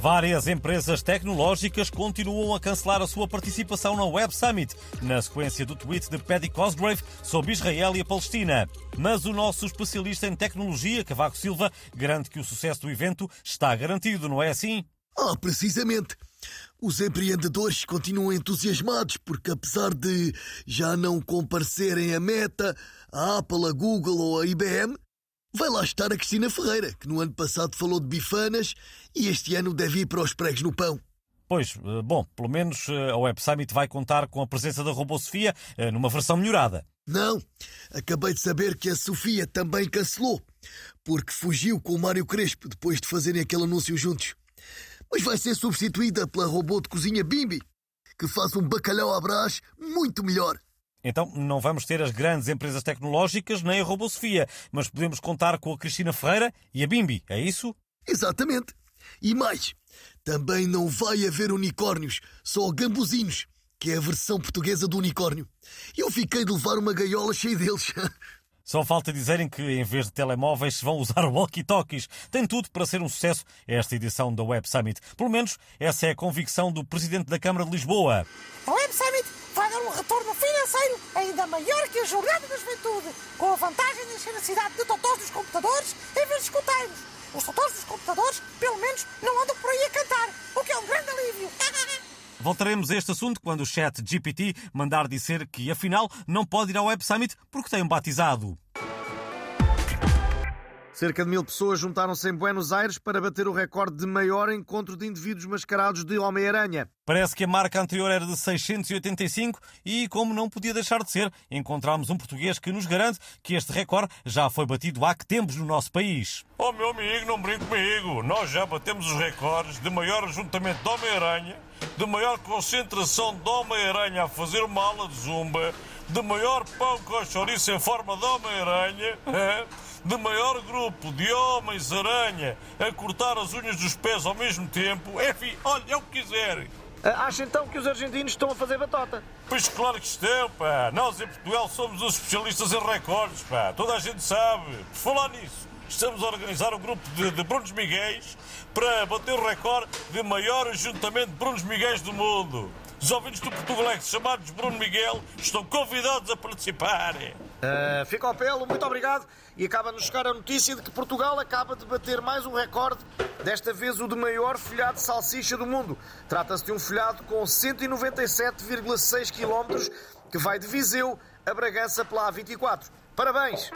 Várias empresas tecnológicas continuam a cancelar a sua participação na Web Summit, na sequência do tweet de Paddy Cosgrave sobre Israel e a Palestina. Mas o nosso especialista em tecnologia, Cavaco Silva, garante que o sucesso do evento está garantido, não é assim? Ah, precisamente. Os empreendedores continuam entusiasmados porque, apesar de já não comparecerem a Meta, a Apple, a Google ou a IBM, Vai lá estar a Cristina Ferreira, que no ano passado falou de bifanas e este ano deve ir para os pregos no pão. Pois, eh, bom, pelo menos eh, a Web Summit vai contar com a presença da Robô Sofia eh, numa versão melhorada. Não, acabei de saber que a Sofia também cancelou, porque fugiu com o Mário Crespo depois de fazerem aquele anúncio juntos. Mas vai ser substituída pela robô de cozinha Bimbi, que faz um bacalhau à brás muito melhor. Então não vamos ter as grandes empresas tecnológicas nem a Robosofia, mas podemos contar com a Cristina Ferreira e a Bimbi, é isso? Exatamente. E mais, também não vai haver unicórnios, só gambuzinos, que é a versão portuguesa do unicórnio. Eu fiquei de levar uma gaiola cheia deles. Só falta dizerem que, em vez de telemóveis, vão usar walkie-talkies. Tem tudo para ser um sucesso esta edição da Web Summit. Pelo menos essa é a convicção do Presidente da Câmara de Lisboa. A Web Summit um financeiro ainda maior que a Jornada da Juventude, com a vantagem de encher a cidade de totós dos computadores em vez de escuteiros. Os totós dos computadores, pelo menos, não andam por aí a cantar, o que é um grande alívio. Voltaremos a este assunto quando o chat GPT mandar dizer que, afinal, não pode ir ao Web Summit porque tem um batizado. Cerca de mil pessoas juntaram-se em Buenos Aires para bater o recorde de maior encontro de indivíduos mascarados de Homem-Aranha. Parece que a marca anterior era de 685 e, como não podia deixar de ser, encontramos um português que nos garante que este recorde já foi batido há que tempos no nosso país. Oh, meu amigo, não brinque comigo. Nós já batemos os recordes de maior ajuntamento de Homem-Aranha, de maior concentração de Homem-Aranha a fazer uma aula de zumba, de maior pão com chouriço em forma de Homem-Aranha de maior grupo de homens-aranha a cortar as unhas dos pés ao mesmo tempo, enfim, olha, é o que quiserem. Ah, acha então que os argentinos estão a fazer batota? Pois claro que estão, pá. Nós em Portugal somos os especialistas em recordes, pá. Toda a gente sabe. Por falar nisso, estamos a organizar um grupo de, de Brunos Miguéis para bater o recorde de maior ajuntamento de Brunos Miguéis do mundo. Os ouvintes do Portugalex chamados Bruno Miguel estão convidados a participar. Uh, fica ao pelo, muito obrigado. E acaba-nos chegar a notícia de que Portugal acaba de bater mais um recorde, desta vez o de maior folhado de salsicha do mundo. Trata-se de um folhado com 197,6 km que vai de Viseu a Bragança pela A24. Parabéns!